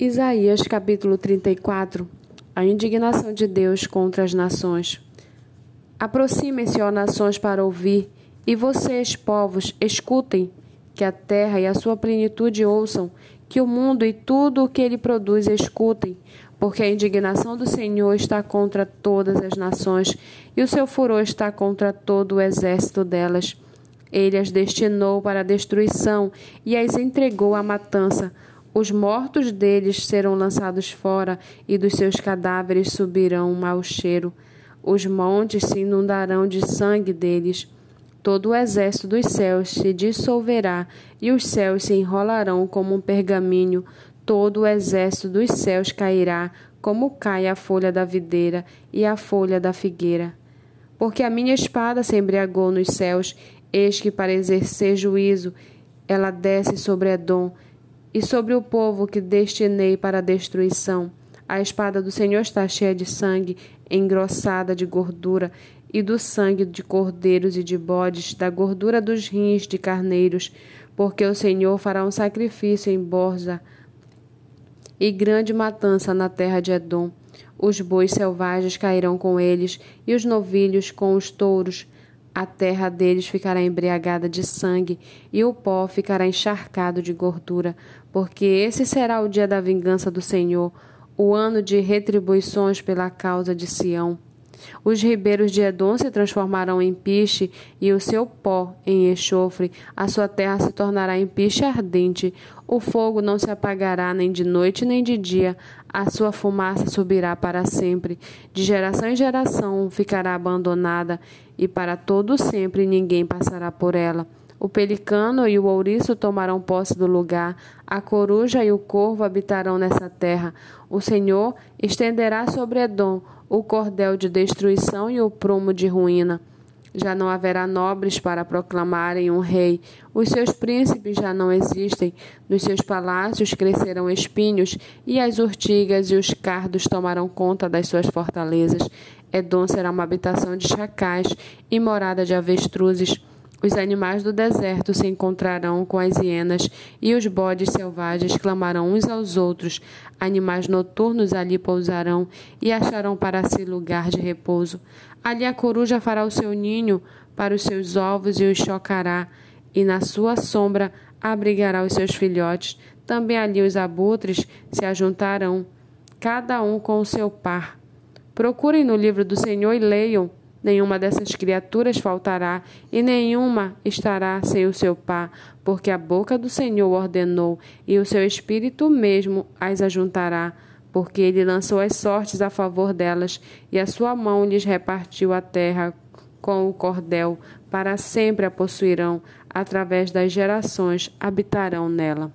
Isaías capítulo 34 A indignação de Deus contra as nações. Aproximem-se, ó nações, para ouvir, e vocês, povos, escutem, que a terra e a sua plenitude ouçam, que o mundo e tudo o que ele produz escutem, porque a indignação do Senhor está contra todas as nações, e o seu furor está contra todo o exército delas. Ele as destinou para a destruição e as entregou à matança os mortos deles serão lançados fora, e dos seus cadáveres subirão um mau cheiro. Os montes se inundarão de sangue deles. Todo o exército dos céus se dissolverá, e os céus se enrolarão como um pergaminho. Todo o exército dos céus cairá, como cai a folha da videira e a folha da figueira. Porque a minha espada se embriagou nos céus, eis que para exercer juízo ela desce sobre Edom e sobre o povo que destinei para a destruição. A espada do Senhor está cheia de sangue, engrossada de gordura, e do sangue de cordeiros e de bodes, da gordura dos rins de carneiros, porque o Senhor fará um sacrifício em Borza e grande matança na terra de Edom. Os bois selvagens cairão com eles, e os novilhos com os touros. A terra deles ficará embriagada de sangue, e o pó ficará encharcado de gordura, porque esse será o dia da vingança do Senhor, o ano de retribuições pela causa de Sião. Os ribeiros de Edom se transformarão em piche e o seu pó em enxofre. A sua terra se tornará em piche ardente. O fogo não se apagará nem de noite nem de dia. A sua fumaça subirá para sempre. De geração em geração ficará abandonada e para todo sempre ninguém passará por ela. O pelicano e o ouriço tomarão posse do lugar, a coruja e o corvo habitarão nessa terra. O Senhor estenderá sobre Edom o cordel de destruição e o prumo de ruína. Já não haverá nobres para proclamarem um rei. Os seus príncipes já não existem. Nos seus palácios crescerão espinhos, e as urtigas e os cardos tomarão conta das suas fortalezas. Edom será uma habitação de chacais e morada de avestruzes. Os animais do deserto se encontrarão com as hienas, e os bodes selvagens clamarão uns aos outros. Animais noturnos ali pousarão e acharão para si lugar de repouso. Ali a coruja fará o seu ninho para os seus ovos e os chocará, e na sua sombra abrigará os seus filhotes. Também ali os abutres se ajuntarão, cada um com o seu par. Procurem no livro do Senhor e leiam Nenhuma dessas criaturas faltará, e nenhuma estará sem o seu par, porque a boca do Senhor ordenou, e o seu espírito mesmo as ajuntará, porque ele lançou as sortes a favor delas, e a sua mão lhes repartiu a terra com o cordel, para sempre a possuirão, através das gerações habitarão nela.